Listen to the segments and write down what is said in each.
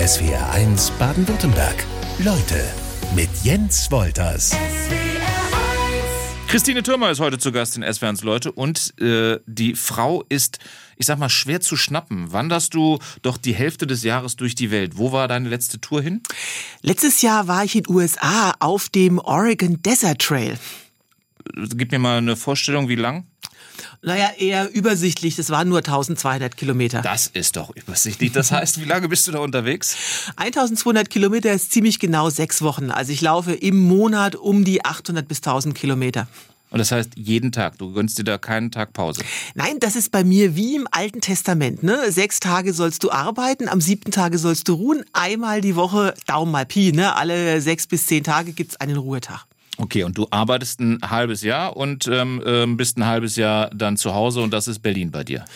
SWR1 Baden-Württemberg. Leute mit Jens Wolters. Christine Thürmer ist heute zu Gast in SWRs Leute und äh, die Frau ist, ich sag mal, schwer zu schnappen. Wanderst du doch die Hälfte des Jahres durch die Welt? Wo war deine letzte Tour hin? Letztes Jahr war ich in den USA auf dem Oregon Desert Trail. Gib mir mal eine Vorstellung, wie lang? Naja, eher übersichtlich. Das waren nur 1200 Kilometer. Das ist doch übersichtlich. Das heißt, wie lange bist du da unterwegs? 1200 Kilometer ist ziemlich genau sechs Wochen. Also ich laufe im Monat um die 800 bis 1000 Kilometer. Und das heißt jeden Tag. Du gönnst dir da keinen Tag Pause. Nein, das ist bei mir wie im Alten Testament. Ne? Sechs Tage sollst du arbeiten, am siebten Tage sollst du ruhen. Einmal die Woche, Daumen mal Pi, ne? alle sechs bis zehn Tage gibt's einen Ruhetag. Okay, und du arbeitest ein halbes Jahr und ähm, ähm, bist ein halbes Jahr dann zu Hause und das ist Berlin bei dir.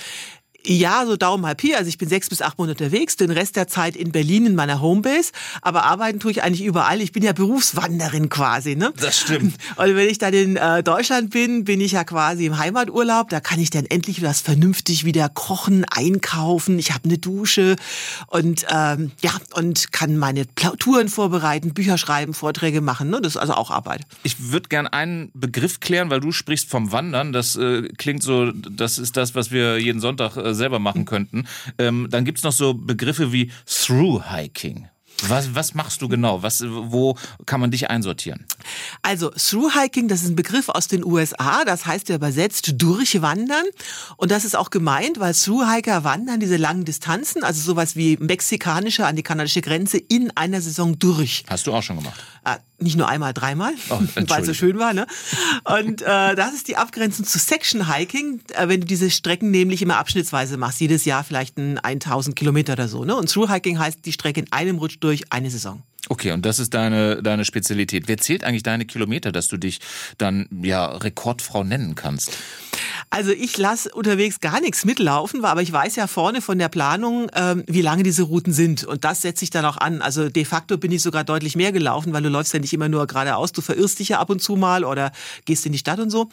Ja, so Daumen halb hier. Also ich bin sechs bis acht Monate unterwegs, den Rest der Zeit in Berlin in meiner Homebase. Aber arbeiten tue ich eigentlich überall. Ich bin ja Berufswanderin quasi, ne? Das stimmt. Und wenn ich dann in äh, Deutschland bin, bin ich ja quasi im Heimaturlaub. Da kann ich dann endlich was vernünftig wieder kochen, einkaufen. Ich habe eine Dusche und ähm, ja und kann meine Touren vorbereiten, Bücher schreiben, Vorträge machen. Ne? Das ist also auch Arbeit. Ich würde gern einen Begriff klären, weil du sprichst vom Wandern. Das äh, klingt so, das ist das, was wir jeden Sonntag äh, selber machen könnten. Ähm, dann gibt's noch so Begriffe wie Through-Hiking. Was, was machst du genau? Was, wo kann man dich einsortieren? Also Through-Hiking, das ist ein Begriff aus den USA, das heißt ja übersetzt durchwandern. Und das ist auch gemeint, weil Through-Hiker wandern diese langen Distanzen, also sowas wie mexikanische an die kanadische Grenze in einer Saison durch. Hast du auch schon gemacht? Äh, nicht nur einmal, dreimal, oh, weil es so schön war. Ne? Und äh, das ist die Abgrenzung zu Section Hiking, äh, wenn du diese Strecken nämlich immer abschnittsweise machst, jedes Jahr vielleicht ein 1000 Kilometer oder so. Ne? Und Through Hiking heißt die Strecke in einem Rutsch durch eine Saison. Okay, und das ist deine, deine Spezialität. Wer zählt eigentlich deine Kilometer, dass du dich dann ja Rekordfrau nennen kannst? Also ich lasse unterwegs gar nichts mitlaufen, aber ich weiß ja vorne von der Planung, ähm, wie lange diese Routen sind. Und das setze ich dann auch an. Also de facto bin ich sogar deutlich mehr gelaufen, weil du läufst ja nicht immer nur geradeaus, du verirrst dich ja ab und zu mal oder gehst in die Stadt und so.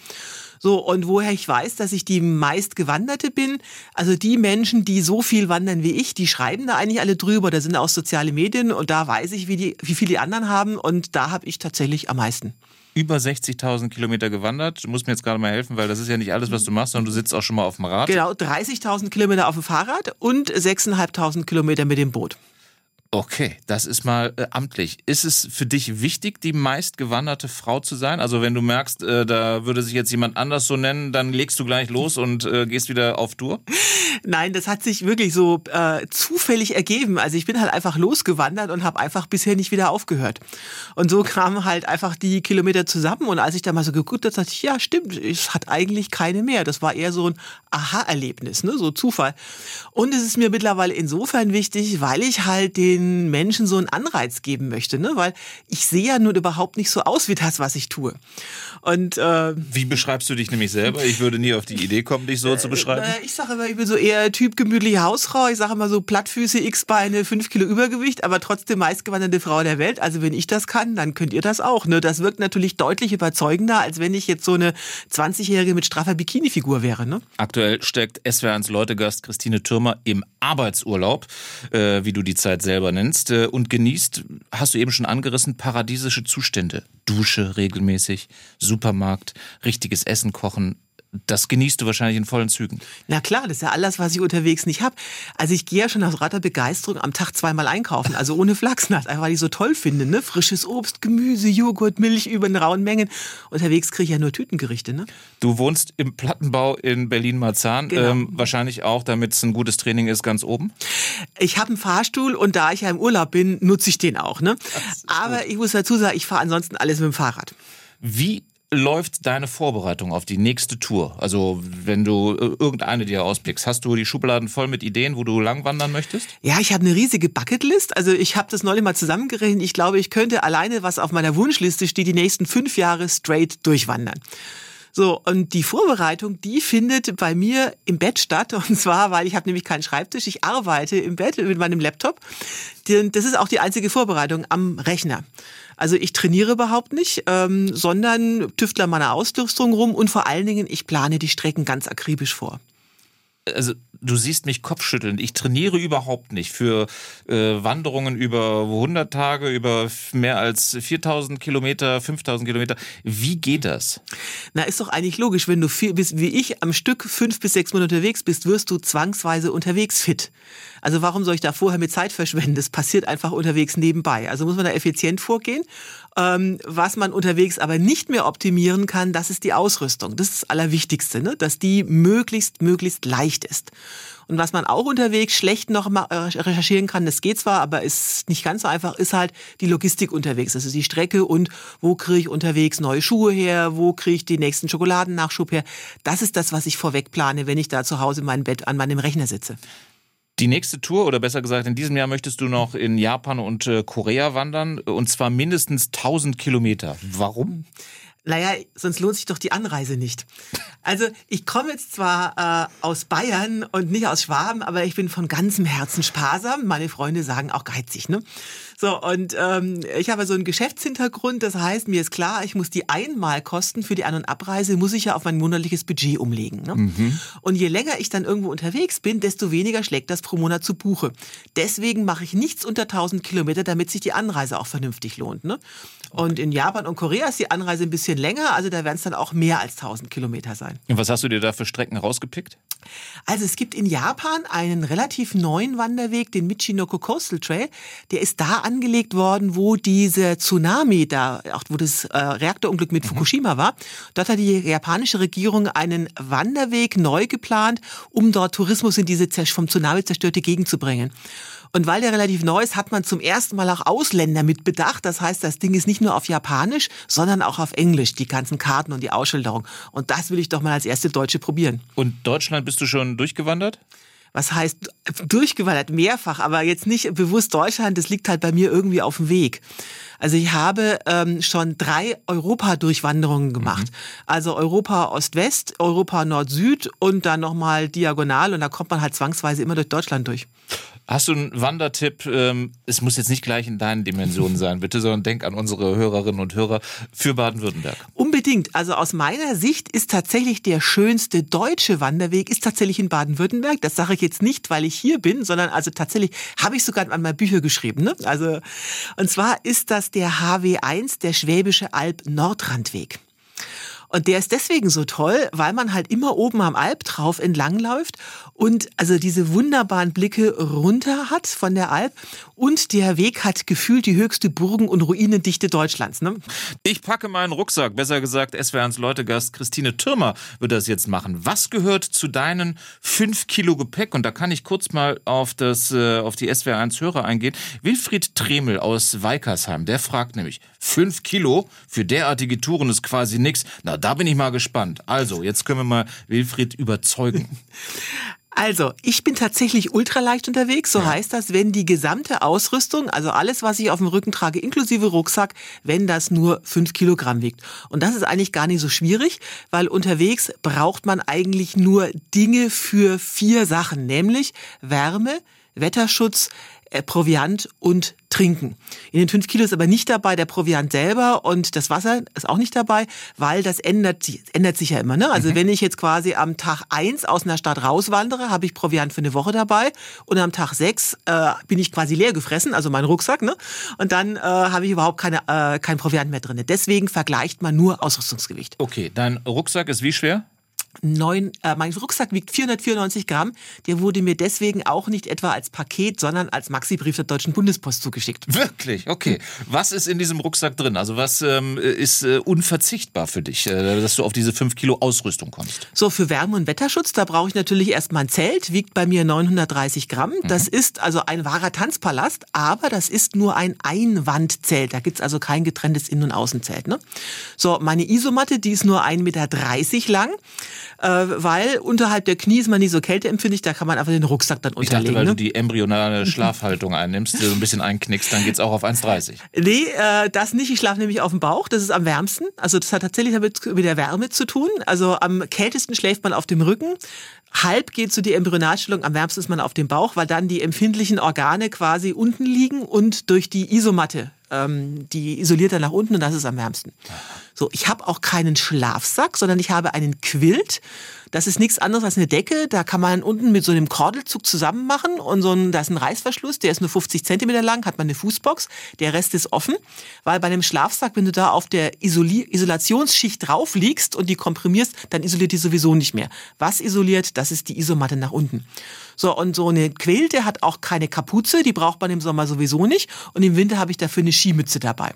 So, und woher ich weiß, dass ich die meistgewanderte bin, also die Menschen, die so viel wandern wie ich, die schreiben da eigentlich alle drüber, da sind auch soziale Medien und da weiß ich, wie, die, wie viel die anderen haben und da habe ich tatsächlich am meisten über 60.000 Kilometer gewandert. Du musst mir jetzt gerade mal helfen, weil das ist ja nicht alles, was du machst, sondern du sitzt auch schon mal auf dem Rad. Genau, 30.000 Kilometer auf dem Fahrrad und 6.500 Kilometer mit dem Boot. Okay, das ist mal äh, amtlich. Ist es für dich wichtig, die meistgewanderte Frau zu sein? Also wenn du merkst, äh, da würde sich jetzt jemand anders so nennen, dann legst du gleich los und äh, gehst wieder auf Tour? Nein, das hat sich wirklich so äh, zufällig ergeben. Also ich bin halt einfach losgewandert und habe einfach bisher nicht wieder aufgehört. Und so kamen halt einfach die Kilometer zusammen. Und als ich da mal so geguckt habe, dachte ich, ja, stimmt, es hat eigentlich keine mehr. Das war eher so ein Aha-Erlebnis, ne? so Zufall. Und es ist mir mittlerweile insofern wichtig, weil ich halt den den Menschen so einen Anreiz geben möchte, ne? weil ich sehe ja nun überhaupt nicht so aus wie das, was ich tue. Und äh, wie beschreibst du dich nämlich selber? Ich würde nie auf die Idee kommen, dich so äh, zu beschreiben. Äh, ich sage immer, ich bin so eher Typ gemütliche Hausfrau. Ich sage immer so Plattfüße, X-Beine, fünf Kilo Übergewicht, aber trotzdem meistgewanderte Frau der Welt. Also wenn ich das kann, dann könnt ihr das auch. Ne? Das wirkt natürlich deutlich überzeugender, als wenn ich jetzt so eine 20-Jährige mit straffer Bikini-Figur wäre. Ne? Aktuell steckt SWR1 Leutegast Christine Türmer im Arbeitsurlaub, äh, wie du die Zeit selber nennst, äh, und genießt, hast du eben schon angerissen, paradiesische Zustände. Dusche regelmäßig, Supermarkt, richtiges Essen kochen, das genießt du wahrscheinlich in vollen Zügen. Na klar, das ist ja alles, was ich unterwegs nicht habe. Also ich gehe ja schon aus lauter Begeisterung am Tag zweimal einkaufen, also ohne Flachsnass, einfach weil ich so toll finde. Ne? Frisches Obst, Gemüse, Joghurt, Milch über in rauen Mengen. Unterwegs kriege ich ja nur Tütengerichte. Ne? Du wohnst im Plattenbau in Berlin-Marzahn, genau. ähm, wahrscheinlich auch, damit es ein gutes Training ist, ganz oben? Ich habe einen Fahrstuhl und da ich ja im Urlaub bin, nutze ich den auch. Ne? Aber gut. ich muss dazu sagen, ich fahre ansonsten alles mit dem Fahrrad. Wie läuft deine Vorbereitung auf die nächste Tour? Also, wenn du äh, irgendeine dir auspickst, hast du die Schubladen voll mit Ideen, wo du langwandern möchtest? Ja, ich habe eine riesige Bucketlist. Also, ich habe das neulich mal zusammengerechnet. Ich glaube, ich könnte alleine, was auf meiner Wunschliste steht, die nächsten fünf Jahre straight durchwandern. So, und die Vorbereitung, die findet bei mir im Bett statt. Und zwar, weil ich habe nämlich keinen Schreibtisch. Ich arbeite im Bett mit meinem Laptop. Das ist auch die einzige Vorbereitung am Rechner. Also ich trainiere überhaupt nicht, ähm, sondern tüftle meine Ausrüstung rum und vor allen Dingen, ich plane die Strecken ganz akribisch vor. Also du siehst mich kopfschüttelnd. Ich trainiere überhaupt nicht für äh, Wanderungen über 100 Tage, über mehr als 4000 Kilometer, 5000 Kilometer. Wie geht das? Na, ist doch eigentlich logisch. Wenn du viel bist, wie ich am Stück fünf bis sechs Monate unterwegs bist, wirst du zwangsweise unterwegs fit. Also warum soll ich da vorher mit Zeit verschwenden? Das passiert einfach unterwegs nebenbei. Also muss man da effizient vorgehen. Ähm, was man unterwegs aber nicht mehr optimieren kann, das ist die Ausrüstung. Das ist das Allerwichtigste, ne? dass die möglichst, möglichst leicht ist. Und was man auch unterwegs schlecht noch mal äh, recherchieren kann, das geht zwar, aber ist nicht ganz so einfach, ist halt die Logistik unterwegs. Also die Strecke und wo kriege ich unterwegs neue Schuhe her, wo kriege ich den nächsten Schokoladennachschub her. Das ist das, was ich vorweg plane, wenn ich da zu Hause in meinem Bett an meinem Rechner sitze. Die nächste Tour, oder besser gesagt, in diesem Jahr möchtest du noch in Japan und äh, Korea wandern, und zwar mindestens 1000 Kilometer. Warum? Naja, sonst lohnt sich doch die Anreise nicht. Also ich komme jetzt zwar äh, aus Bayern und nicht aus Schwaben, aber ich bin von ganzem Herzen sparsam. Meine Freunde sagen auch geizig, ne? So, und ähm, ich habe so einen Geschäftshintergrund, das heißt, mir ist klar, ich muss die Einmalkosten für die An- und Abreise, muss ich ja auf mein monatliches Budget umlegen. Ne? Mhm. Und je länger ich dann irgendwo unterwegs bin, desto weniger schlägt das pro Monat zu Buche. Deswegen mache ich nichts unter 1000 Kilometer, damit sich die Anreise auch vernünftig lohnt. Ne? Und in Japan und Korea ist die Anreise ein bisschen länger, also da werden es dann auch mehr als 1000 Kilometer sein. Und was hast du dir da für Strecken rausgepickt? Also es gibt in Japan einen relativ neuen Wanderweg, den Michinoko Coastal Trail. Der ist da angelegt worden, wo diese Tsunami da, auch wo das äh, Reaktorunglück mit mhm. Fukushima war. Dort hat die japanische Regierung einen Wanderweg neu geplant, um dort Tourismus in diese vom Tsunami zerstörte Gegend zu bringen. Und weil der relativ neu ist, hat man zum ersten Mal auch Ausländer mit bedacht. Das heißt, das Ding ist nicht nur auf Japanisch, sondern auch auf Englisch, die ganzen Karten und die Ausschilderung. Und das will ich doch mal als erste Deutsche probieren. Und Deutschland bist du schon durchgewandert? Was heißt durchgewandert, mehrfach, aber jetzt nicht bewusst Deutschland, das liegt halt bei mir irgendwie auf dem Weg. Also ich habe ähm, schon drei Europa-Durchwanderungen gemacht. Mhm. Also Europa Ost-West, Europa Nord-Süd und dann nochmal diagonal und da kommt man halt zwangsweise immer durch Deutschland durch. Hast du einen Wandertipp? Ähm, es muss jetzt nicht gleich in deinen Dimensionen sein, bitte, sondern denk an unsere Hörerinnen und Hörer für Baden-Württemberg. Unbedingt. Also aus meiner Sicht ist tatsächlich der schönste deutsche Wanderweg ist tatsächlich in Baden-Württemberg. Das sage ich jetzt nicht, weil ich hier bin, sondern also tatsächlich habe ich sogar meinen Bücher geschrieben. Ne? Also und zwar ist das der HW1, der Schwäbische Alb Nordrandweg. Und der ist deswegen so toll, weil man halt immer oben am Alp drauf entlangläuft und also diese wunderbaren Blicke runter hat von der Alp und der Weg hat gefühlt die höchste Burgen- und Ruinendichte Deutschlands. Ne? Ich packe meinen Rucksack, besser gesagt SWRs Leutegast Christine Türmer wird das jetzt machen. Was gehört zu deinen fünf Kilo Gepäck? Und da kann ich kurz mal auf, das, äh, auf die SWR1 Hörer eingehen. Wilfried Tremel aus Weikersheim, der fragt nämlich, fünf Kilo für derartige Touren ist quasi nichts. Na, da bin ich mal gespannt. Also, jetzt können wir mal Wilfried überzeugen. Also, ich bin tatsächlich ultraleicht unterwegs. So ja. heißt das, wenn die gesamte Ausrüstung, also alles, was ich auf dem Rücken trage, inklusive Rucksack, wenn das nur fünf Kilogramm wiegt. Und das ist eigentlich gar nicht so schwierig, weil unterwegs braucht man eigentlich nur Dinge für vier Sachen, nämlich Wärme, Wetterschutz, Proviant und Trinken. In den fünf Kilo ist aber nicht dabei der Proviant selber und das Wasser ist auch nicht dabei, weil das ändert, ändert sich ja immer. Ne? Also mhm. wenn ich jetzt quasi am Tag eins aus einer Stadt rauswandere, habe ich Proviant für eine Woche dabei und am Tag sechs äh, bin ich quasi leer gefressen, also mein Rucksack, ne? und dann äh, habe ich überhaupt keine, äh, kein Proviant mehr drin. Deswegen vergleicht man nur Ausrüstungsgewicht. Okay, dein Rucksack ist wie schwer? Neun, äh, mein Rucksack wiegt 494 Gramm. Der wurde mir deswegen auch nicht etwa als Paket, sondern als Maxi-Brief der Deutschen Bundespost zugeschickt. Wirklich? Okay. Was ist in diesem Rucksack drin? Also was ähm, ist äh, unverzichtbar für dich, äh, dass du auf diese fünf Kilo Ausrüstung kommst? So, für Wärme- und Wetterschutz, da brauche ich natürlich erstmal ein Zelt, wiegt bei mir 930 Gramm. Mhm. Das ist also ein wahrer Tanzpalast, aber das ist nur ein Einwandzelt. Da gibt's also kein getrenntes Innen- und Außenzelt. Ne? So, meine Isomatte, die ist nur 1,30 Meter lang weil unterhalb der Knie ist man nicht so kälteempfindlich, da kann man einfach den Rucksack dann unterlegen. Ich dachte, weil ne? du die embryonale Schlafhaltung einnimmst, so ein bisschen einknickst, dann geht's auch auf 1,30. Nee, äh, das nicht. Ich schlafe nämlich auf dem Bauch, das ist am wärmsten. Also das hat tatsächlich damit mit der Wärme zu tun. Also am kältesten schläft man auf dem Rücken. Halb geht so die Embryonalstellung, am wärmsten ist man auf dem Bauch, weil dann die empfindlichen Organe quasi unten liegen und durch die Isomatte ähm, die isoliert dann nach unten und das ist am wärmsten. So, ich habe auch keinen Schlafsack, sondern ich habe einen Quilt. Das ist nichts anderes als eine Decke. Da kann man unten mit so einem Kordelzug zusammen machen und so ein, da ist ein Reißverschluss, der ist nur 50 Zentimeter lang, hat man eine Fußbox. Der Rest ist offen, weil bei einem Schlafsack, wenn du da auf der Isoli Isolationsschicht drauf liegst und die komprimierst, dann isoliert die sowieso nicht mehr. Was isoliert? Das ist die Isomatte nach unten. So, und so eine Quilte hat auch keine Kapuze, die braucht man im Sommer sowieso nicht. Und im Winter habe ich dafür eine Skimütze dabei.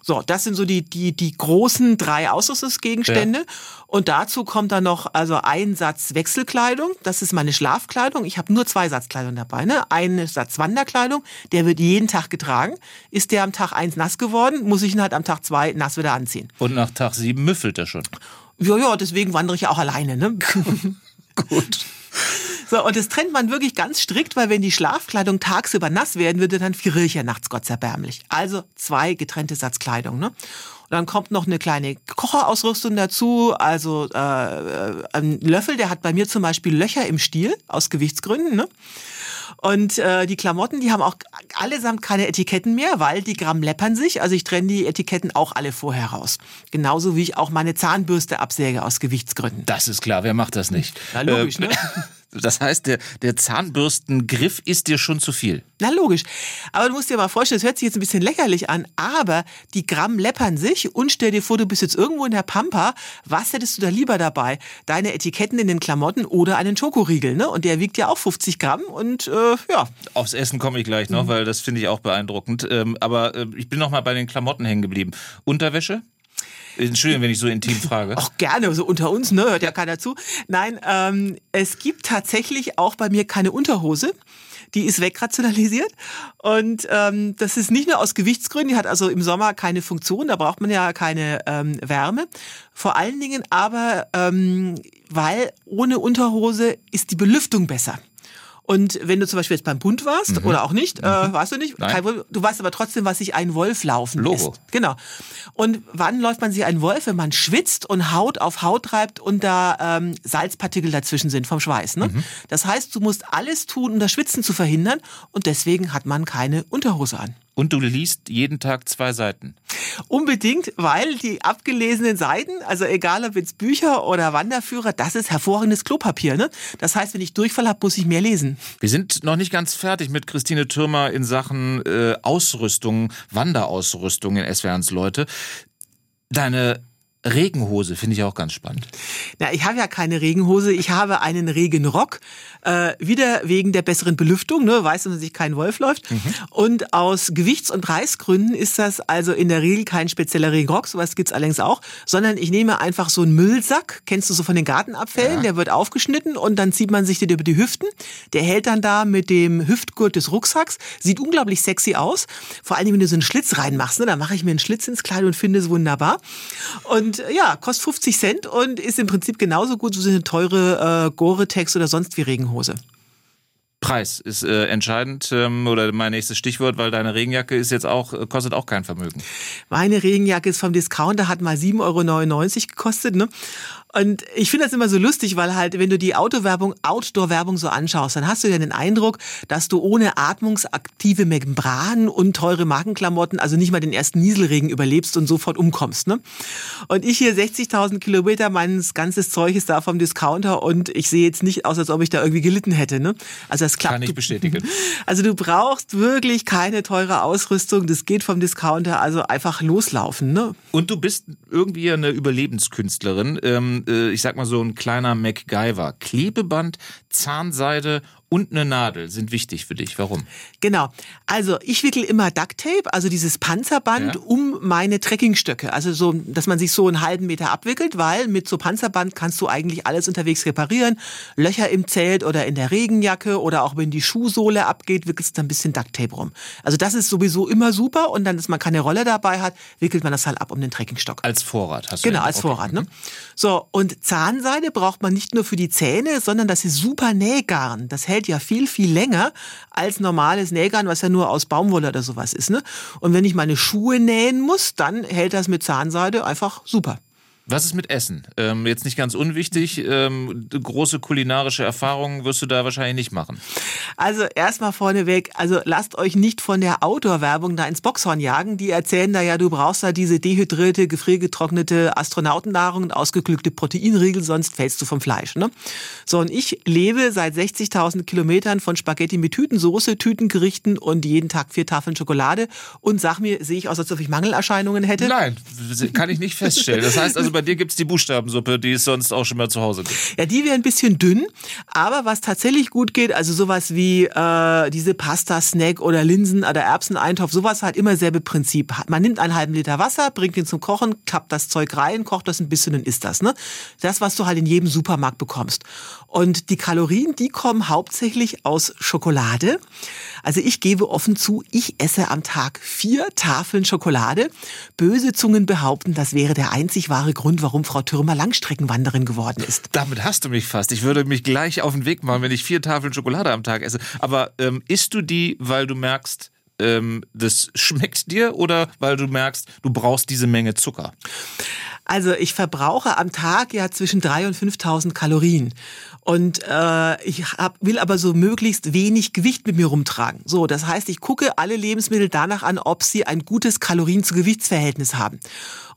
So, das sind so die, die, die großen drei Ausrüstungsgegenstände. Ja. Und dazu kommt dann noch also ein Satz Wechselkleidung. Das ist meine Schlafkleidung. Ich habe nur zwei Satzkleidung dabei. Ne? Ein Satz Wanderkleidung, der wird jeden Tag getragen. Ist der am Tag eins nass geworden, muss ich ihn halt am Tag zwei nass wieder anziehen. Und nach Tag sieben müffelt er schon. Ja, ja, deswegen wandere ich ja auch alleine. Ne? Gut. So, und das trennt man wirklich ganz strikt, weil wenn die Schlafkleidung tagsüber nass werden würde, dann friere ich ja nachts Gott erbärmlich. Also zwei getrennte Satzkleidung. Ne? Und dann kommt noch eine kleine Kocherausrüstung dazu, also äh, ein Löffel, der hat bei mir zum Beispiel Löcher im Stiel aus Gewichtsgründen. Ne? Und äh, die Klamotten, die haben auch allesamt keine Etiketten mehr, weil die Gramm läppern sich. Also ich trenne die Etiketten auch alle vorher raus. Genauso wie ich auch meine Zahnbürste absäge aus Gewichtsgründen. Das ist klar, wer macht das nicht? Na logisch, äh, ne? Das heißt, der, der Zahnbürstengriff ist dir schon zu viel. Na logisch. Aber du musst dir mal vorstellen, das hört sich jetzt ein bisschen lächerlich an, aber die Gramm läppern sich und stell dir vor, du bist jetzt irgendwo in der Pampa. Was hättest du da lieber dabei? Deine Etiketten in den Klamotten oder einen Schokoriegel, ne? Und der wiegt ja auch 50 Gramm und äh, ja. Aufs Essen komme ich gleich noch, mhm. weil das finde ich auch beeindruckend. Ähm, aber äh, ich bin noch mal bei den Klamotten hängen geblieben. Unterwäsche? Entschuldigung, wenn ich so intim frage. Auch gerne, so unter uns, ne? Hört ja keiner zu. Nein, ähm, es gibt tatsächlich auch bei mir keine Unterhose. Die ist wegrationalisiert. Und ähm, das ist nicht nur aus Gewichtsgründen, die hat also im Sommer keine Funktion, da braucht man ja keine ähm, Wärme. Vor allen Dingen aber, ähm, weil ohne Unterhose ist die Belüftung besser. Und wenn du zum Beispiel jetzt beim Bund warst mhm. oder auch nicht, äh, mhm. äh, warst du nicht, Kein, du weißt aber trotzdem, was sich ein Wolf laufen Logo. lässt. Genau. Und wann läuft man sich einen Wolf, wenn man schwitzt und Haut auf Haut treibt und da ähm, Salzpartikel dazwischen sind vom Schweiß. Ne? Mhm. Das heißt, du musst alles tun, um das Schwitzen zu verhindern und deswegen hat man keine Unterhose an. Und du liest jeden Tag zwei Seiten. Unbedingt, weil die abgelesenen Seiten, also egal ob jetzt Bücher oder Wanderführer, das ist hervorragendes Klopapier. Ne? Das heißt, wenn ich Durchfall habe, muss ich mehr lesen. Wir sind noch nicht ganz fertig mit Christine Türmer in Sachen äh, Ausrüstung, Wanderausrüstung in SWRs Leute. Deine Regenhose finde ich auch ganz spannend. Na, ich habe ja keine Regenhose, ich habe einen Regenrock, äh, wieder wegen der besseren Belüftung, ne, weiß, dass man sich kein Wolf läuft. Mhm. Und aus Gewichts- und Preisgründen ist das also in der Regel kein spezieller Regenrock, sowas gibt's allerdings auch, sondern ich nehme einfach so einen Müllsack, kennst du so von den Gartenabfällen, ja. der wird aufgeschnitten und dann zieht man sich den über die Hüften. Der hält dann da mit dem Hüftgurt des Rucksacks, sieht unglaublich sexy aus. Vor allem, wenn du so einen Schlitz reinmachst, ne, da mache ich mir einen Schlitz ins Kleid und finde es wunderbar. Und und äh, ja, kostet 50 Cent und ist im Prinzip genauso gut wie eine teure äh, Gore-Tex oder sonst wie Regenhose. Preis ist äh, entscheidend ähm, oder mein nächstes Stichwort, weil deine Regenjacke ist jetzt auch, äh, kostet auch kein Vermögen. Meine Regenjacke ist vom Discounter, hat mal 7,99 Euro gekostet. Ne? Und ich finde das immer so lustig, weil halt, wenn du die Autowerbung, Outdoor-Werbung so anschaust, dann hast du ja den Eindruck, dass du ohne atmungsaktive Membranen und teure Markenklamotten, also nicht mal den ersten Nieselregen überlebst und sofort umkommst. Ne? Und ich hier 60.000 Kilometer, mein ganzes Zeug ist da vom Discounter und ich sehe jetzt nicht aus, als ob ich da irgendwie gelitten hätte. Ne? Also das klappt. Kann ich bestätigen. Also du brauchst wirklich keine teure Ausrüstung, das geht vom Discounter, also einfach loslaufen. Ne? Und du bist irgendwie eine Überlebenskünstlerin. Ähm äh, ich sag mal so ein kleiner MacGyver. Klebeband, Zahnseide und eine Nadel sind wichtig für dich. Warum? Genau. Also ich wickel immer Ducktape, also dieses Panzerband, ja. um meine Trekkingstöcke. Also so, dass man sich so einen halben Meter abwickelt, weil mit so Panzerband kannst du eigentlich alles unterwegs reparieren. Löcher im Zelt oder in der Regenjacke oder auch wenn die Schuhsohle abgeht, wickelst du ein bisschen Ducktape rum. Also das ist sowieso immer super und dann, dass man keine Rolle dabei hat, wickelt man das halt ab um den Trekkingstock. Als Vorrat hast du Genau, als okay. Vorrat. Ne? Mhm. So, und Zahnseide braucht man nicht nur für die Zähne, sondern das ist super Nähgarn. Das hält hält ja viel, viel länger als normales Nähgarn, was ja nur aus Baumwolle oder sowas ist. Ne? Und wenn ich meine Schuhe nähen muss, dann hält das mit Zahnseide einfach super. Was ist mit Essen? Ähm, jetzt nicht ganz unwichtig. Ähm, große kulinarische Erfahrungen wirst du da wahrscheinlich nicht machen. Also erstmal vorneweg, also lasst euch nicht von der Outdoor-Werbung da ins Boxhorn jagen. Die erzählen da ja, du brauchst da diese dehydrierte, gefriergetrocknete Astronautennahrung und ausgeklügte Proteinriegel, sonst fällst du vom Fleisch. Ne? So, und ich lebe seit 60.000 Kilometern von Spaghetti mit Tütensoße, Tütengerichten und jeden Tag vier Tafeln Schokolade und sag mir, sehe ich aus, als ob ich Mangelerscheinungen hätte? Nein, kann ich nicht feststellen. Das heißt also, bei dir gibt's die Buchstabensuppe, die es sonst auch schon mal zu Hause gibt. Ja, die wäre ein bisschen dünn, aber was tatsächlich gut geht, also sowas wie äh, diese Pasta-Snack oder Linsen- oder Erbseneintopf, sowas halt immer selbe Prinzip. Man nimmt einen halben Liter Wasser, bringt ihn zum Kochen, klappt das Zeug rein, kocht das ein bisschen und isst das. Ne? Das, was du halt in jedem Supermarkt bekommst. Und die Kalorien, die kommen hauptsächlich aus Schokolade. Also ich gebe offen zu, ich esse am Tag vier Tafeln Schokolade. Böse Zungen behaupten, das wäre der einzig wahre Grund, warum Frau Türmer Langstreckenwanderin geworden ist. Damit hast du mich fast. Ich würde mich gleich auf den Weg machen, wenn ich vier Tafeln Schokolade am Tag esse. Aber ähm, isst du die, weil du merkst, ähm, das schmeckt dir oder weil du merkst, du brauchst diese Menge Zucker? Also ich verbrauche am Tag ja zwischen 3.000 und 5.000 Kalorien. Und äh, ich hab, will aber so möglichst wenig Gewicht mit mir rumtragen. So, das heißt, ich gucke alle Lebensmittel danach an, ob sie ein gutes Kalorien-zu-Gewichtsverhältnis haben.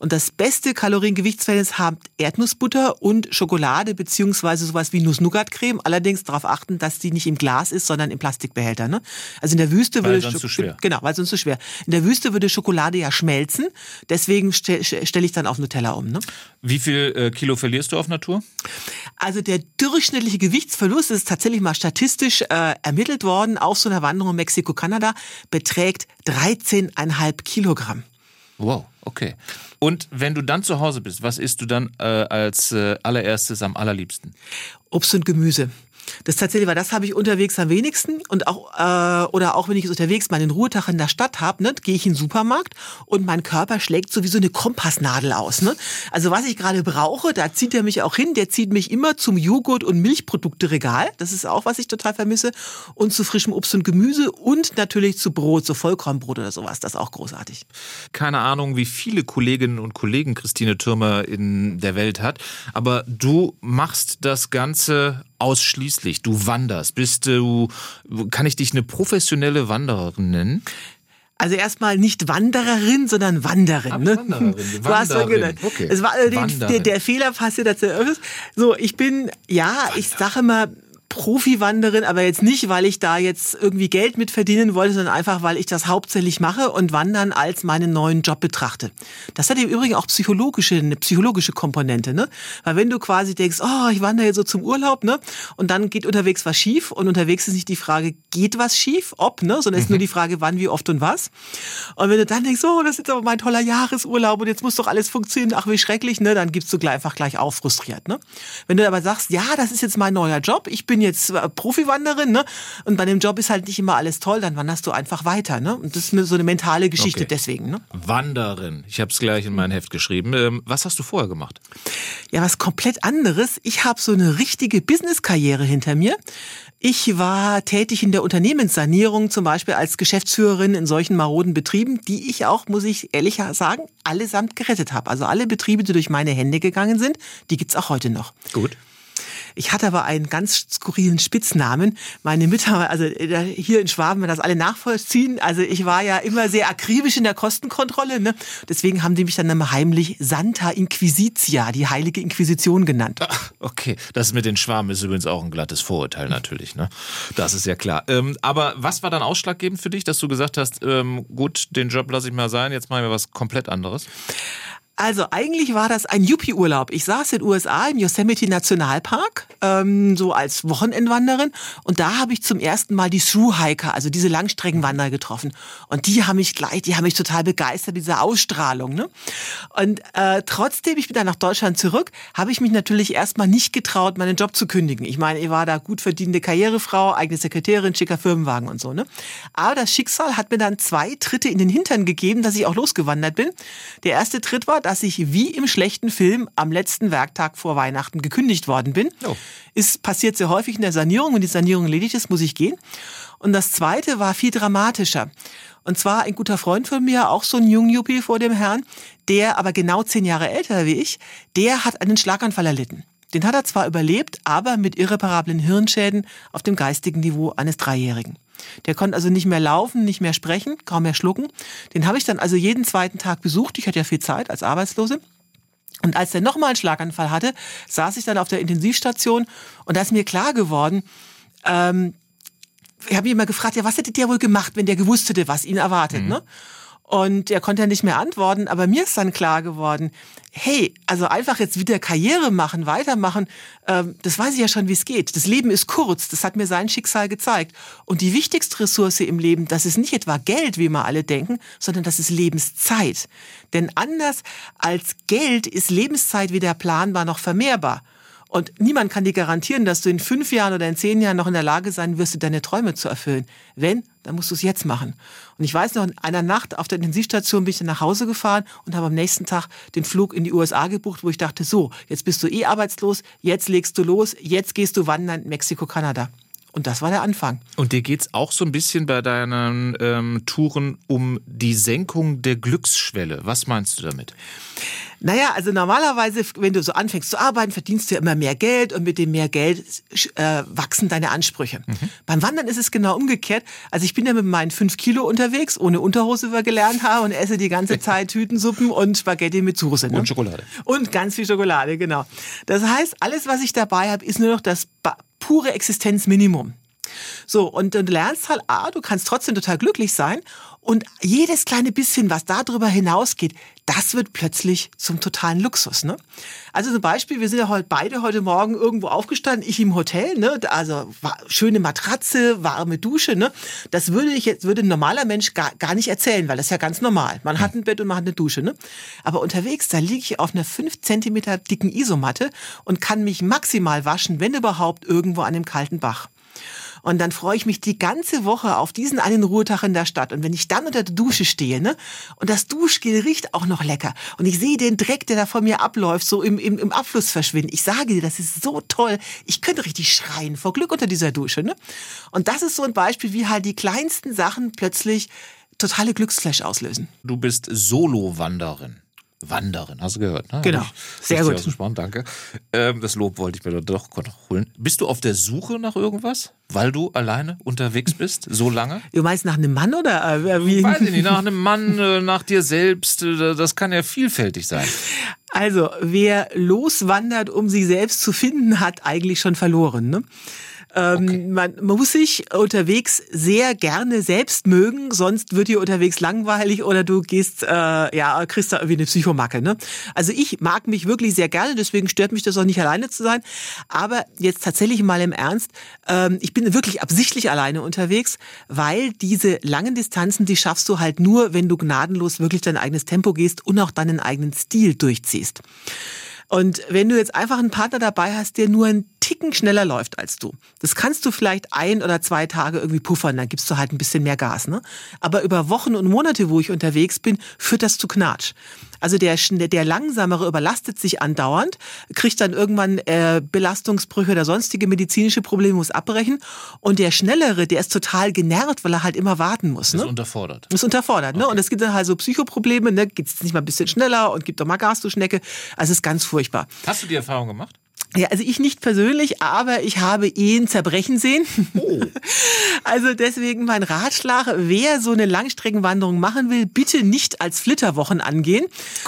Und das beste Kalorien-Gewichtsverhältnis haben Erdnussbutter und Schokolade beziehungsweise sowas wie Nuss-Nougat-Creme. Allerdings darauf achten, dass die nicht im Glas ist, sondern im Plastikbehälter. Ne? Also in der Wüste Weil würde sonst zu schwer. genau, weil sonst zu schwer. In der Wüste würde Schokolade ja schmelzen. Deswegen stelle stell ich dann auf Nutella um. Ne? Wie viel äh, Kilo verlierst du auf Natur? Also der durchschnittliche Gewichtsverlust ist tatsächlich mal statistisch äh, ermittelt worden auf so einer Wanderung Mexiko-Kanada, beträgt 13,5 Kilogramm. Wow, okay. Und wenn du dann zu Hause bist, was isst du dann äh, als äh, allererstes am allerliebsten? Obst und Gemüse. Das tatsächlich, weil das habe ich unterwegs am wenigsten und auch äh, oder auch wenn ich unterwegs mal einen Ruhetag in der Stadt habe, ne, gehe ich in den Supermarkt und mein Körper schlägt sowieso eine Kompassnadel aus. Ne? Also was ich gerade brauche, da zieht er mich auch hin. Der zieht mich immer zum Joghurt und Milchprodukte-Regal. Das ist auch was ich total vermisse und zu frischem Obst und Gemüse und natürlich zu Brot, so Vollkornbrot oder sowas. Das ist auch großartig. Keine Ahnung, wie viele Kolleginnen und Kollegen Christine Türmer in der Welt hat, aber du machst das Ganze ausschließlich. Du wanderst. Bist du, kann ich dich eine professionelle Wandererin nennen? Also erstmal nicht Wandererin, sondern Wanderin. Ah, ne? Wandererin. Du hast so Wanderin. gedacht. Okay. Es war, äh, der, Wanderin. der, Fehler passiert dazu. So, ich bin, ja, ich sage immer Profi-Wanderin, aber jetzt nicht, weil ich da jetzt irgendwie Geld mit verdienen wollte, sondern einfach, weil ich das hauptsächlich mache und Wandern als meinen neuen Job betrachte. Das hat im Übrigen auch psychologische, eine psychologische Komponente, ne? Weil wenn du quasi denkst, oh, ich wandere jetzt so zum Urlaub, ne? Und dann geht unterwegs was schief und unterwegs ist nicht die Frage, geht was schief, ob, ne? Sondern es ist nur die Frage, wann, wie oft und was. Und wenn du dann denkst, oh, das ist aber mein toller Jahresurlaub und jetzt muss doch alles funktionieren, ach, wie schrecklich, ne? Dann gibst du gleich, einfach gleich auf, frustriert, ne? Wenn du aber sagst, ja, das ist jetzt mein neuer Job, ich bin jetzt äh, Profi-Wanderin, ne? Und bei dem Job ist halt nicht immer alles toll, dann wanderst du einfach weiter, ne? Und das ist so eine mentale Geschichte Okay. deswegen, ne? Wanderin. Ich habe es gleich in mein Heft geschrieben. Ähm, was hast du vorher gemacht? Ja, was komplett anderes. Ich habe so eine richtige Business-Karriere hinter mir. Ich war tätig in der Unternehmenssanierung, zum Beispiel als Geschäftsführerin in solchen maroden Betrieben, die ich auch, muss ich ehrlich sagen, allesamt gerettet habe. Also alle Betriebe, die durch meine Hände gegangen sind, die gibt's auch heute noch. Gut. Ich hatte aber einen ganz skurrilen Spitznamen. Meine Mitarbeiter, also äh, hier in Schwaben, wenn das alle nachvollziehen, also ich war ja immer sehr akribisch in der Kostenkontrolle, ne? Deswegen haben die mich dann immer heimlich Santa Inquisitia, die heilige Inquisition genannt. Okay, das mit den Schwarmen ist übrigens auch ein glattes Vorurteil natürlich, ne? Das ist ja klar. Ähm, aber was war dann ausschlaggebend für dich, dass du gesagt hast, ähm, gut, den Job lasse ich mal sein, jetzt machen wir was komplett anderes? Also eigentlich war das ein Yuppie-Urlaub. Ich saß in den USA im Yosemite Nationalpark, ähm, so als Wochenendwanderin. Und da habe ich zum ersten Mal die Thru-Hiker, also diese Langstreckenwanderer getroffen. Und die haben mich gleich, die haben mich total begeistert, diese Ausstrahlung. Ne? Und äh, trotzdem, ich bin dann nach Deutschland zurück, habe ich mich natürlich erstmal nicht getraut, meinen Job zu kündigen. Ich meine, ich war da gut verdienende Karrierefrau, eigene Sekretärin, schicker Firmenwagen und so. Ne? Aber das Schicksal hat mir dann zwei Tritte in den Hintern gegeben, dass ich auch losgewandert bin. Der erste Tritt war, dass ich wie im schlechten Film am letzten Werktag vor Weihnachten gekündigt worden bin. Oh. Ist passiert sehr häufig in der Sanierung. Wenn die Sanierung erledigt ist, muss ich gehen. Und das zweite war viel dramatischer. Und zwar ein guter Freund von mir, auch so ein Jungjuppie vor dem Herrn, der aber genau zehn Jahre älter wie ich, der hat einen Schlaganfall erlitten. Den hat er zwar überlebt, aber mit irreparablen Hirnschäden auf dem geistigen Niveau eines Dreijährigen. Der konnte also nicht mehr laufen, nicht mehr sprechen, kaum mehr schlucken. Den habe ich dann also jeden zweiten Tag besucht. Ich hatte ja viel Zeit als Arbeitslose. Und als er nochmal einen Schlaganfall hatte, saß ich dann auf der Intensivstation und da ist mir klar geworden, ähm, ich habe ihn immer gefragt, ja, was hättet ihr wohl gemacht, wenn der gewusst hätte, was ihn erwartet, mhm. ne? Und er konnte ja nicht mehr antworten, aber mir ist dann klar geworden, hey, also einfach jetzt wieder Karriere machen, weitermachen, ähm, das weiß ich ja schon, wie es geht. Das Leben ist kurz, das hat mir sein Schicksal gezeigt. Und die wichtigste Ressource im Leben, das ist nicht etwa Geld, wie wir alle denken, sondern das ist Lebenszeit. Denn anders als Geld ist Lebenszeit weder planbar noch vermehrbar. Und niemand kann dir garantieren, dass du in fünf Jahren oder in zehn Jahren noch in der Lage sein wirst, deine Träume zu erfüllen. Wenn, dann musst du es jetzt machen. Und ich weiß noch, in einer Nacht auf der Intensivstation bin ich dann nach Hause gefahren und habe am nächsten Tag den Flug in die USA gebucht, wo ich dachte, so, jetzt bist du eh arbeitslos, jetzt legst du los, jetzt gehst du wandern Mexiko, Kanada. Und das war der Anfang. Und dir geht es auch so ein bisschen bei deinen ähm, Touren um die Senkung der Glücksschwelle. Was meinst du damit? Naja, also normalerweise, wenn du so anfängst zu arbeiten, verdienst du ja immer mehr Geld und mit dem mehr Geld äh, wachsen deine Ansprüche. Mhm. Beim Wandern ist es genau umgekehrt. Also ich bin ja mit meinen fünf Kilo unterwegs, ohne Unterhose, wie wir gelernt haben, und esse die ganze Zeit Tütensuppen und Spaghetti mit Soße. Ne? Und Schokolade. Und ganz viel Schokolade, genau. Das heißt, alles, was ich dabei habe, ist nur noch das pure Existenzminimum. So, und du lernst halt, ah, du kannst trotzdem total glücklich sein. Und jedes kleine bisschen, was darüber hinausgeht, das wird plötzlich zum totalen Luxus. Ne? Also zum Beispiel, wir sind ja heute beide heute Morgen irgendwo aufgestanden, ich im Hotel, ne? also schöne Matratze, warme Dusche. Ne? Das würde ich jetzt, würde ein normaler Mensch gar, gar nicht erzählen, weil das ist ja ganz normal. Man hat ein Bett und man hat eine Dusche. Ne? Aber unterwegs, da liege ich auf einer fünf Zentimeter dicken Isomatte und kann mich maximal waschen, wenn überhaupt, irgendwo an dem kalten Bach. Und dann freue ich mich die ganze Woche auf diesen einen Ruhetag in der Stadt. Und wenn ich dann unter der Dusche stehe, ne, und das Duschgel riecht auch noch lecker, und ich sehe den Dreck, der da vor mir abläuft, so im, im, im Abfluss verschwinden. Ich sage dir, das ist so toll. Ich könnte richtig schreien vor Glück unter dieser Dusche, ne? Und das ist so ein Beispiel, wie halt die kleinsten Sachen plötzlich totale Glücksflash auslösen. Du bist Solo-Wanderin. Wanderin, hast du gehört? Ne? Genau, sehr gut. Ausgesprochen, danke. Ähm, das Lob wollte ich mir doch noch holen. Bist du auf der Suche nach irgendwas, weil du alleine unterwegs bist, so lange? Du meinst nach einem Mann oder äh, wie? Weiß ich nicht, nach einem Mann, äh, nach dir selbst, äh, das kann ja vielfältig sein. Also, wer loswandert, um sich selbst zu finden, hat eigentlich schon verloren. Ne? Ähm, okay. man, muss sich unterwegs sehr gerne selbst mögen, sonst wird dir unterwegs langweilig oder du gehst, äh, ja, kriegst da irgendwie eine Psychomacke. Ne? Also ich mag mich wirklich sehr gerne, deswegen stört mich das auch nicht alleine zu sein. Aber jetzt tatsächlich mal im Ernst, ähm, ich bin wirklich absichtlich alleine unterwegs, weil diese langen Distanzen, die schaffst du halt nur, wenn du gnadenlos wirklich dein eigenes Tempo gehst und auch deinen eigenen Stil durchziehst. Und wenn du jetzt einfach einen Partner dabei hast, der nur ein Ticken schneller läuft als du. Das kannst du vielleicht ein oder zwei Tage irgendwie puffern, dann gibst du halt ein bisschen mehr Gas. Ne? Aber über Wochen und Monate, wo ich unterwegs bin, führt das zu Knatsch. Also der, der Langsamere überlastet sich andauernd, kriegt dann irgendwann äh, Belastungsbrüche oder sonstige medizinische Probleme, muss abbrechen. Und der Schnellere, der ist total genervt, weil er halt immer warten muss. Ne? Ist unterfordert. Ist unterfordert. Ne? Okay. Und es gibt dann halt so Psychoprobleme, ne? geht es nicht mal ein bisschen schneller und gibt doch mal Gas, du Schnecke. Also es ist ganz furchtbar. Hast du die Erfahrung gemacht? Ja, also ich nicht persönlich, aber ich habe Ehen zerbrechen sehen. Oh. Also deswegen mein Ratschlag, wer so eine Langstreckenwanderung machen will, bitte nicht als Flitterwochen angehen.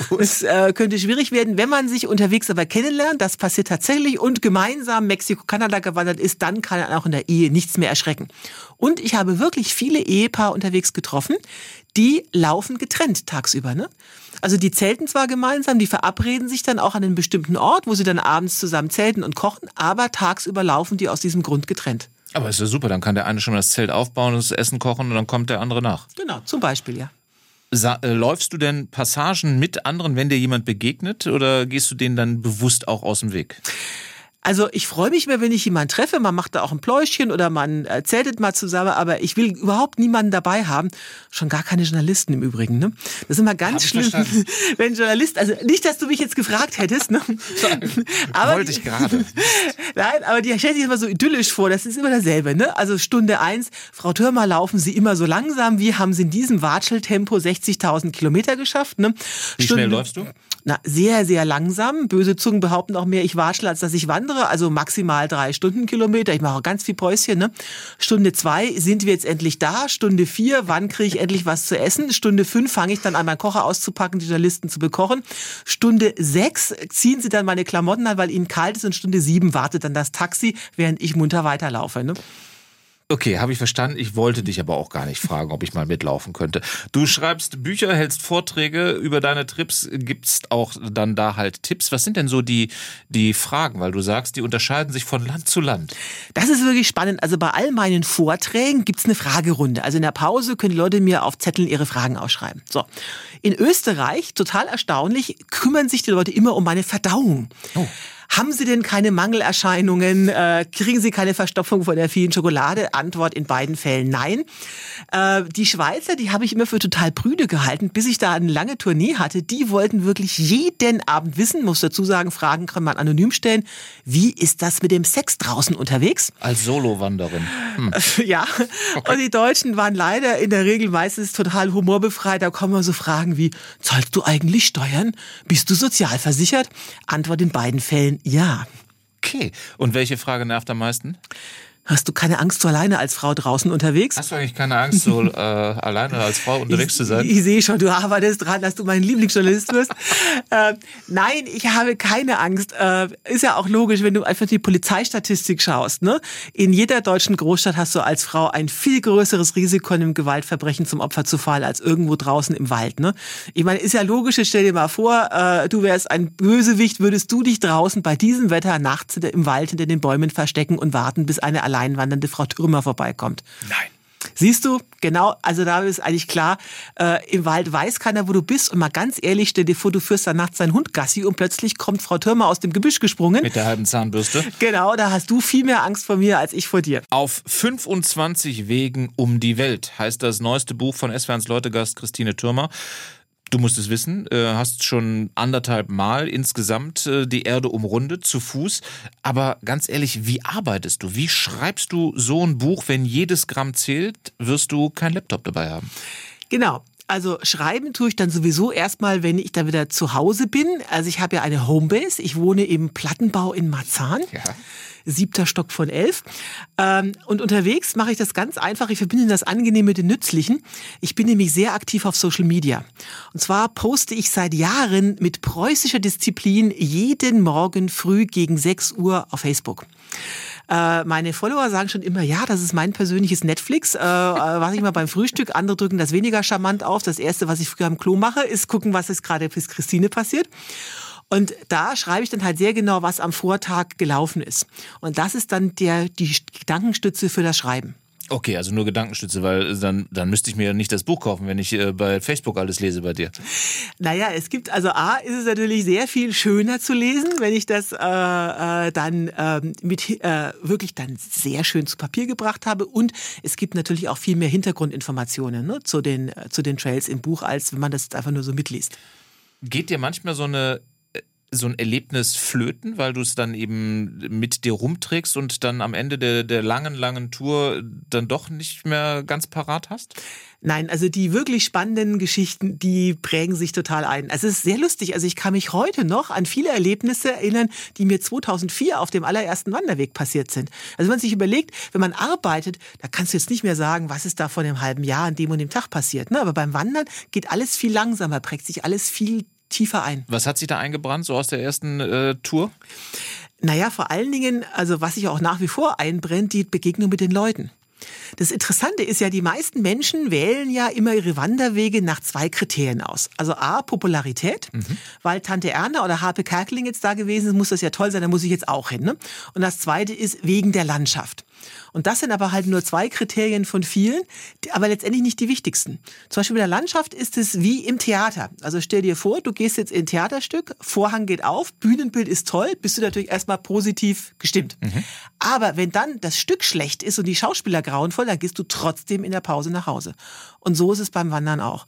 Gut. Es äh, könnte schwierig werden, wenn man sich unterwegs aber kennenlernt, das passiert tatsächlich und gemeinsam Mexiko-Kanada gewandert ist, dann kann er auch in der Ehe nichts mehr erschrecken. Und ich habe wirklich viele Ehepaare unterwegs getroffen, die laufen getrennt tagsüber. Ne? Also die zelten zwar gemeinsam, die verabreden sich dann auch an einen bestimmten Ort, wo sie dann abends zusammen zelten und kochen, aber tagsüber laufen die aus diesem Grund getrennt. Aber ist ja super, dann kann der eine schon mal das Zelt aufbauen, das Essen kochen und dann kommt der andere nach. Genau, zum Beispiel, ja. Sa äh, läufst du denn Passagen mit anderen, wenn dir jemand begegnet, oder gehst du denen dann bewusst auch aus dem Weg? Also ich freue mich mehr, wenn ich jemanden treffe. Man macht da auch ein Pläuschchen oder man äh, zeltet mal zusammen, aber ich will überhaupt niemanden dabei haben. Schon gar keine Journalisten im Übrigen. Ne? Das ist immer ganz schlimm, wenn Journalist, also nicht, dass du mich jetzt gefragt hättest. Ne? aber, Wollte ich gerade. Nein, aber die stellt sich immer so idyllisch vor. Das ist immer dasselbe. Ne? Also Stunde eins, Frau Türmer, laufen Sie immer so langsam. Wie haben Sie in diesem Watscheltempo 60.000 Kilometer geschafft? Ne? Wie Stunde, schnell läufst du? Na, sehr, sehr langsam. Böse Zungen behaupten auch mehr, ich watschle, als dass ich wandere. Also maximal drei Stundenkilometer. Ich mache auch ganz viel Päuschen. Ne? Stunde zwei sind wir jetzt endlich da. Stunde vier, wann kriege ich endlich was zu essen? Stunde fünf fange ich dann an, meinen Kocher auszupacken, die Journalisten zu bekochen. Stunde sechs ziehen sie dann meine Klamotten an, weil ihnen kalt ist. Und Stunde sieben wartet dann das Taxi, während ich munter weiterlaufe. Ne? Okay, habe ich verstanden. Ich wollte dich aber auch gar nicht fragen, ob ich mal mitlaufen könnte. Du schreibst Bücher, hältst Vorträge über deine Trips, gibst auch dann da halt Tipps. Was sind denn so die, die Fragen? Weil du sagst, die unterscheiden sich von Land zu Land. Das ist wirklich spannend. Also bei all meinen Vorträgen gibt's eine Fragerunde. Also in der Pause können die Leute mir auf Zetteln ihre Fragen ausschreiben. So. In Österreich, total erstaunlich, kümmern sich die Leute immer um meine Verdauung. Oh. Haben Sie denn keine Mangelerscheinungen? Äh, kriegen Sie keine Verstopfung von der vielen Schokolade? Antwort in beiden Fällen nein. Äh, die Schweizer, die habe ich immer für total prüde gehalten, bis ich da eine lange Tournee hatte. Die wollten wirklich jeden Abend wissen, muss dazu sagen, Fragen kann man anonym stellen. Wie ist das mit dem Sex draußen unterwegs? Als Solo-Wanderin. Hm. Ja. Okay. Und die Deutschen waren leider in der Regel meistens total humorbefreit. Da kommen so Fragen wie, zahlst du eigentlich Steuern? Bist du sozialversichert? Antwort in beiden Fällen ja. Okay. Und welche Frage nervt am meisten? Hast du keine Angst, so alleine als Frau draußen unterwegs? Hast du eigentlich keine Angst, so äh, alleine als Frau unterwegs ich, zu sein? Ich, ich sehe schon, du arbeitest dran, dass du mein Lieblingsjournalist wirst. äh, nein, ich habe keine Angst. Äh, ist ja auch logisch, wenn du einfach die Polizeistatistik schaust. Ne? In jeder deutschen Großstadt hast du als Frau ein viel größeres Risiko, einem Gewaltverbrechen zum Opfer zu fallen, als irgendwo draußen im Wald. Ne? Ich meine, ist ja logisch, stell dir mal vor, äh, du wärst ein Bösewicht, würdest du dich draußen bei diesem Wetter nachts im Wald hinter den Bäumen verstecken und warten, bis eine alleinwandernde Frau Türmer vorbeikommt. Nein. Siehst du, genau, also da ist eigentlich klar, äh, im Wald weiß keiner, wo du bist. Und mal ganz ehrlich, stell dir vor, du führst dann nachts deinen Hund Gassi und plötzlich kommt Frau Türmer aus dem Gebüsch gesprungen. Mit der halben Zahnbürste. Genau, da hast du viel mehr Angst vor mir als ich vor dir. Auf 25 Wegen um die Welt heißt das neueste Buch von SWRs Leutegast Christine Türmer. Du musst es wissen, äh, hast schon anderthalb Mal insgesamt äh, die Erde umrundet zu Fuß. Aber ganz ehrlich, wie arbeitest du? Wie schreibst du so ein Buch, wenn jedes Gramm zählt, wirst du kein Laptop dabei haben? Genau. Also schreiben tue ich dann sowieso erstmal, wenn ich da wieder zu Hause bin. Also ich habe ja eine Homebase. Ich wohne im Plattenbau in Marzahn. Ja siebter Stock von elf. Ähm, und unterwegs mache ich das ganz einfach. Ich verbinde das Angenehme mit dem Nützlichen. Ich bin nämlich sehr aktiv auf Social Media. Und zwar poste ich seit Jahren mit preußischer Disziplin jeden Morgen früh gegen 6 Uhr auf Facebook. Äh, meine Follower sagen schon immer, ja, das ist mein persönliches Netflix, äh, was ich mal beim Frühstück, andere drücken das weniger charmant auf. Das erste, was ich früher am Klo mache, ist gucken, was ist gerade bis Christine passiert. Und da schreibe ich dann halt sehr genau, was am Vortag gelaufen ist. Und das ist dann der, die Gedankenstütze für das Schreiben. Okay, also nur Gedankenstütze, weil dann, dann müsste ich mir nicht das Buch kaufen, wenn ich äh, bei Facebook alles lese bei dir. Naja, es gibt, also A, ist es natürlich sehr viel schöner zu lesen, wenn ich das äh, äh, dann äh, mit äh, wirklich dann sehr schön zu Papier gebracht habe. Und es gibt natürlich auch viel mehr Hintergrundinformationen ne, zu, den, äh, zu den Trails im Buch, als wenn man das einfach nur so mitliest. Geht dir manchmal so eine so ein Erlebnis flöten, weil du es dann eben mit dir rumträgst und dann am Ende der, der langen, langen Tour dann doch nicht mehr ganz parat hast? Nein, also die wirklich spannenden Geschichten, die prägen sich total ein. Also es ist sehr lustig. Also ich kann mich heute noch an viele Erlebnisse erinnern, die mir 2004 auf dem allerersten Wanderweg passiert sind. Also wenn man sich überlegt, wenn man arbeitet, da kannst du jetzt nicht mehr sagen, was ist da vor einem halben Jahr an dem und dem Tag passiert. Ne? Aber beim Wandern geht alles viel langsamer, prägt sich alles viel tiefer ein. Was hat sich da eingebrannt, so aus der ersten äh, Tour? Naja, vor allen Dingen, also was sich auch nach wie vor einbrennt, die Begegnung mit den Leuten. Das Interessante ist ja, die meisten Menschen wählen ja immer ihre Wanderwege nach zwei Kriterien aus. Also A, Popularität, mhm. weil Tante Erna oder Harpe Kerkeling jetzt da gewesen ist, muss das ja toll sein, da muss ich jetzt auch hin. Ne? Und das Zweite ist wegen der Landschaft. Und das sind aber halt nur zwei Kriterien von vielen, aber letztendlich nicht die wichtigsten. Zum Beispiel bei der Landschaft ist es wie im Theater. Also stell dir vor, du gehst jetzt in ein Theaterstück, Vorhang geht auf, Bühnenbild ist toll, bist du natürlich erstmal positiv gestimmt. Mhm. Aber wenn dann das Stück schlecht ist und die Schauspieler grauenvoll, dann gehst du trotzdem in der Pause nach Hause. Und so ist es beim Wandern auch.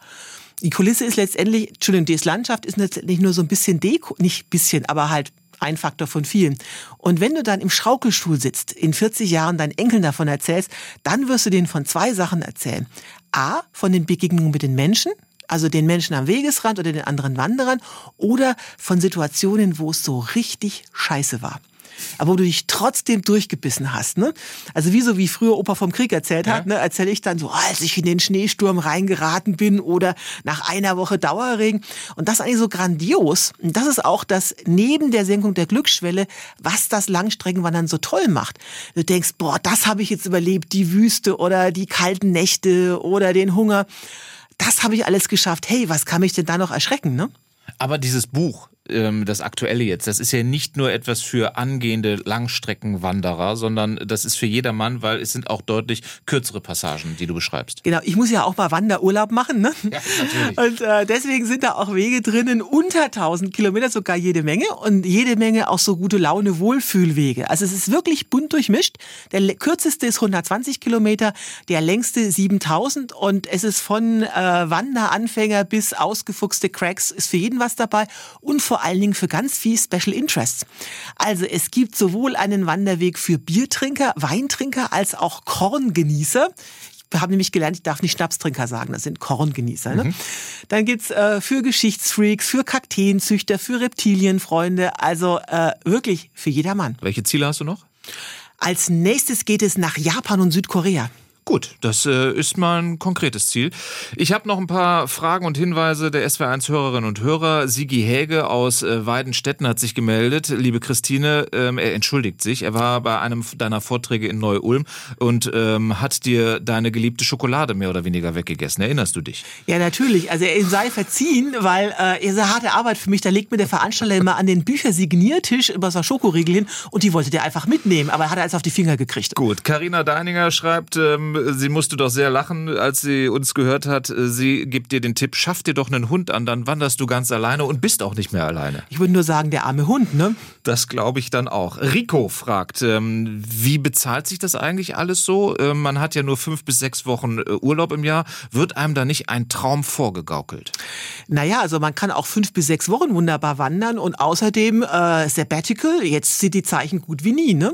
Die Kulisse ist letztendlich, Entschuldigung, die Landschaft ist letztendlich nur so ein bisschen Deko, nicht bisschen, aber halt ein Faktor von vielen. Und wenn du dann im Schaukelstuhl sitzt, in 40 Jahren deinen Enkeln davon erzählst, dann wirst du denen von zwei Sachen erzählen. A, von den Begegnungen mit den Menschen, also den Menschen am Wegesrand oder den anderen Wanderern, oder von Situationen, wo es so richtig scheiße war aber wo du dich trotzdem durchgebissen hast. Ne? Also wie so wie früher Opa vom Krieg erzählt hat, ja. ne, erzähle ich dann so, als ich in den Schneesturm reingeraten bin oder nach einer Woche Dauerregen. Und das ist eigentlich so grandios. Und das ist auch das neben der Senkung der Glücksschwelle, was das Langstreckenwandern so toll macht. Du denkst, boah, das habe ich jetzt überlebt, die Wüste oder die kalten Nächte oder den Hunger. Das habe ich alles geschafft. Hey, was kann mich denn da noch erschrecken, ne? Aber dieses Buch, ähm, das aktuelle jetzt, das ist ja nicht nur etwas für angehende Langstreckenwanderer, sondern das ist für jedermann, weil es sind auch deutlich kürzere Passagen, die du beschreibst. Genau, ich muss ja auch mal Wanderurlaub machen, ne? Ja, natürlich. Und äh, deswegen sind da auch Wege drinnen unter 1000 Kilometer, sogar jede Menge und jede Menge auch so gute Laune Wohlfühlwege. Also es ist wirklich bunt durchmischt. Der kürzeste ist 120 Kilometer, der längste 7000 und es ist von äh, Wanderanfänger bis ausgefuchste Cracks ist für jeden was dabei und vor vor allen Dingen für ganz viel Special Interests. Also es gibt sowohl einen Wanderweg für Biertrinker, Weintrinker als auch Korngenießer. Ich habe nämlich gelernt, ich darf nicht Schnapstrinker sagen, das sind Korngenießer. Ne? Mhm. Dann gibt's äh, für Geschichtsfreaks, für Kakteenzüchter, für Reptilienfreunde, also äh, wirklich für jedermann. Welche Ziele hast du noch? Als nächstes geht es nach Japan und Südkorea. Gut, das äh, ist mal ein konkretes Ziel. Ich habe noch ein paar Fragen und Hinweise der SW1-Hörerinnen und Hörer. Sigi Häge aus äh, Weidenstetten hat sich gemeldet. Liebe Christine, ähm, er entschuldigt sich. Er war bei einem deiner Vorträge in Neu-Ulm und ähm, hat dir deine geliebte Schokolade mehr oder weniger weggegessen. Erinnerst du dich? Ja, natürlich. Also er sei verziehen, weil äh, er harte Arbeit für mich. Da legt mir der Veranstalter immer an den Büchersigniertisch über so Schokoriegel hin und die wollte der einfach mitnehmen. Aber er hat er als auf die Finger gekriegt. Gut, Karina Deininger schreibt... Ähm, sie musste doch sehr lachen, als sie uns gehört hat. Sie gibt dir den Tipp, schaff dir doch einen Hund an, dann wanderst du ganz alleine und bist auch nicht mehr alleine. Ich würde nur sagen, der arme Hund, ne? Das glaube ich dann auch. Rico fragt, ähm, wie bezahlt sich das eigentlich alles so? Ähm, man hat ja nur fünf bis sechs Wochen äh, Urlaub im Jahr. Wird einem da nicht ein Traum vorgegaukelt? Naja, also man kann auch fünf bis sechs Wochen wunderbar wandern und außerdem äh, Sabbatical, jetzt sind die Zeichen gut wie nie, ne?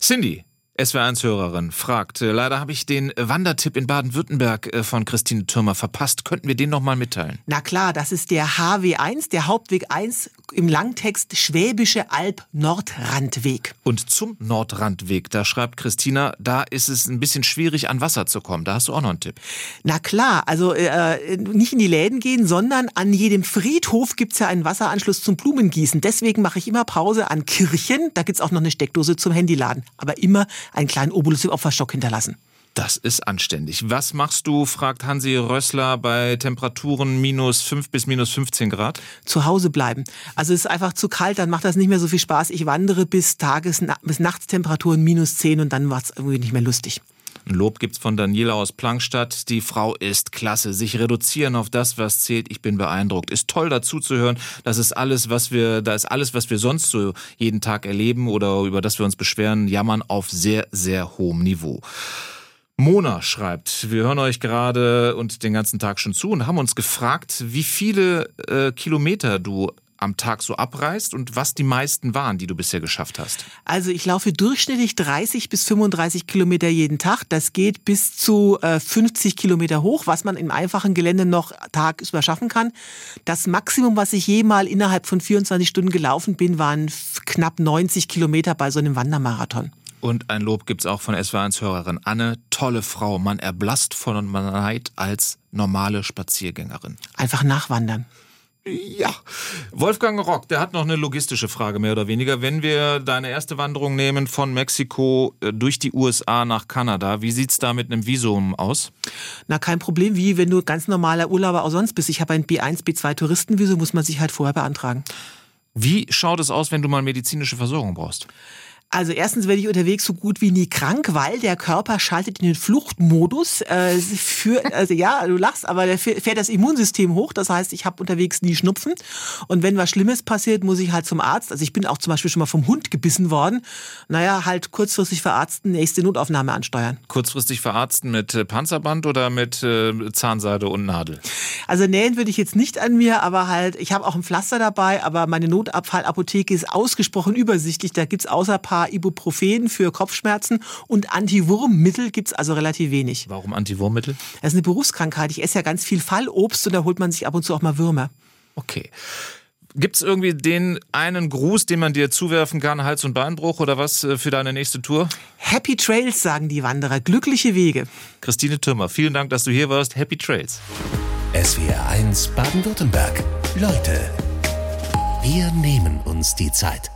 Cindy, SWR1-Hörerin fragt, leider habe ich den Wandertipp in Baden-Württemberg äh, von Christine Türmer verpasst. Könnten wir den nochmal mitteilen? Na klar, das ist der HW1, der Hauptweg 1 im Langtext Schwäbische Alb-Nordrandweg. Und zum Nordrandweg, da schreibt Christina, da ist es ein bisschen schwierig, an Wasser zu kommen. Da hast du auch noch einen Tipp. Na klar, also äh, nicht in die Läden gehen, sondern an jedem Friedhof gibt es ja einen Wasseranschluss zum Blumengießen. Deswegen mache ich immer Pause an Kirchen. Da gibt es auch noch eine Steckdose zum Handyladen. Aber immer einen kleinen Obolus im Opferstock hinterlassen. Das ist anständig. Was machst du, fragt Hansi Rössler, bei Temperaturen minus 5 bis minus 15 Grad? Zu Hause bleiben. Also es ist einfach zu kalt, dann macht das nicht mehr so viel Spaß. Ich wandere bis Tages-, bis Nachtstemperaturen minus 10 und dann macht es irgendwie nicht mehr lustig. Ein Lob gibt's von Daniela aus Plankstadt. Die Frau ist klasse. Sich reduzieren auf das, was zählt. Ich bin beeindruckt. Ist toll dazu zu hören. Das ist alles, was wir, da ist alles, was wir sonst so jeden Tag erleben oder über das wir uns beschweren, jammern auf sehr, sehr hohem Niveau. Mona schreibt, wir hören euch gerade und den ganzen Tag schon zu und haben uns gefragt, wie viele äh, Kilometer du am Tag so abreist und was die meisten waren, die du bisher geschafft hast? Also ich laufe durchschnittlich 30 bis 35 Kilometer jeden Tag. Das geht bis zu äh, 50 Kilometer hoch, was man im einfachen Gelände noch tagsüber schaffen kann. Das Maximum, was ich jemals innerhalb von 24 Stunden gelaufen bin, waren knapp 90 Kilometer bei so einem Wandermarathon. Und ein Lob gibt's auch von SW1-Hörerin Anne. Tolle Frau. Man erblasst von Neid als normale Spaziergängerin. Einfach nachwandern. Ja. Wolfgang Rock, der hat noch eine logistische Frage mehr oder weniger. Wenn wir deine erste Wanderung nehmen von Mexiko äh, durch die USA nach Kanada, wie sieht's da mit einem Visum aus? Na, kein Problem, wie wenn du ganz normaler Urlauber auch sonst bist. Ich habe ein B1, B2 Touristenvisum, muss man sich halt vorher beantragen. Wie schaut es aus, wenn du mal medizinische Versorgung brauchst? Also erstens werde ich unterwegs so gut wie nie krank, weil der Körper schaltet in den Fluchtmodus. Äh, für, also ja, du lachst, aber der fährt das Immunsystem hoch. Das heißt, ich habe unterwegs nie Schnupfen. Und wenn was Schlimmes passiert, muss ich halt zum Arzt. Also ich bin auch zum Beispiel schon mal vom Hund gebissen worden. Naja, halt kurzfristig verarzten, nächste Notaufnahme ansteuern. Kurzfristig verarzten mit äh, Panzerband oder mit äh, Zahnseide und Nadel? Also nähen würde ich jetzt nicht an mir, aber halt, ich habe auch ein Pflaster dabei, aber meine Notabfallapotheke ist ausgesprochen übersichtlich. Da gibt's außer paar paar Ibuprofen für Kopfschmerzen und Antiwurmmittel gibt es also relativ wenig. Warum Antiwurmmittel? Das ist eine Berufskrankheit. Ich esse ja ganz viel Fallobst und da holt man sich ab und zu auch mal Würmer. Okay. Gibt es irgendwie den einen Gruß, den man dir zuwerfen kann, Hals- und Beinbruch oder was äh, für deine nächste Tour? Happy Trails, sagen die Wanderer. Glückliche Wege. Christine Türmer, vielen Dank, dass du hier warst. Happy Trails. SWR 1 Baden-Württemberg. Leute, wir nehmen uns die Zeit.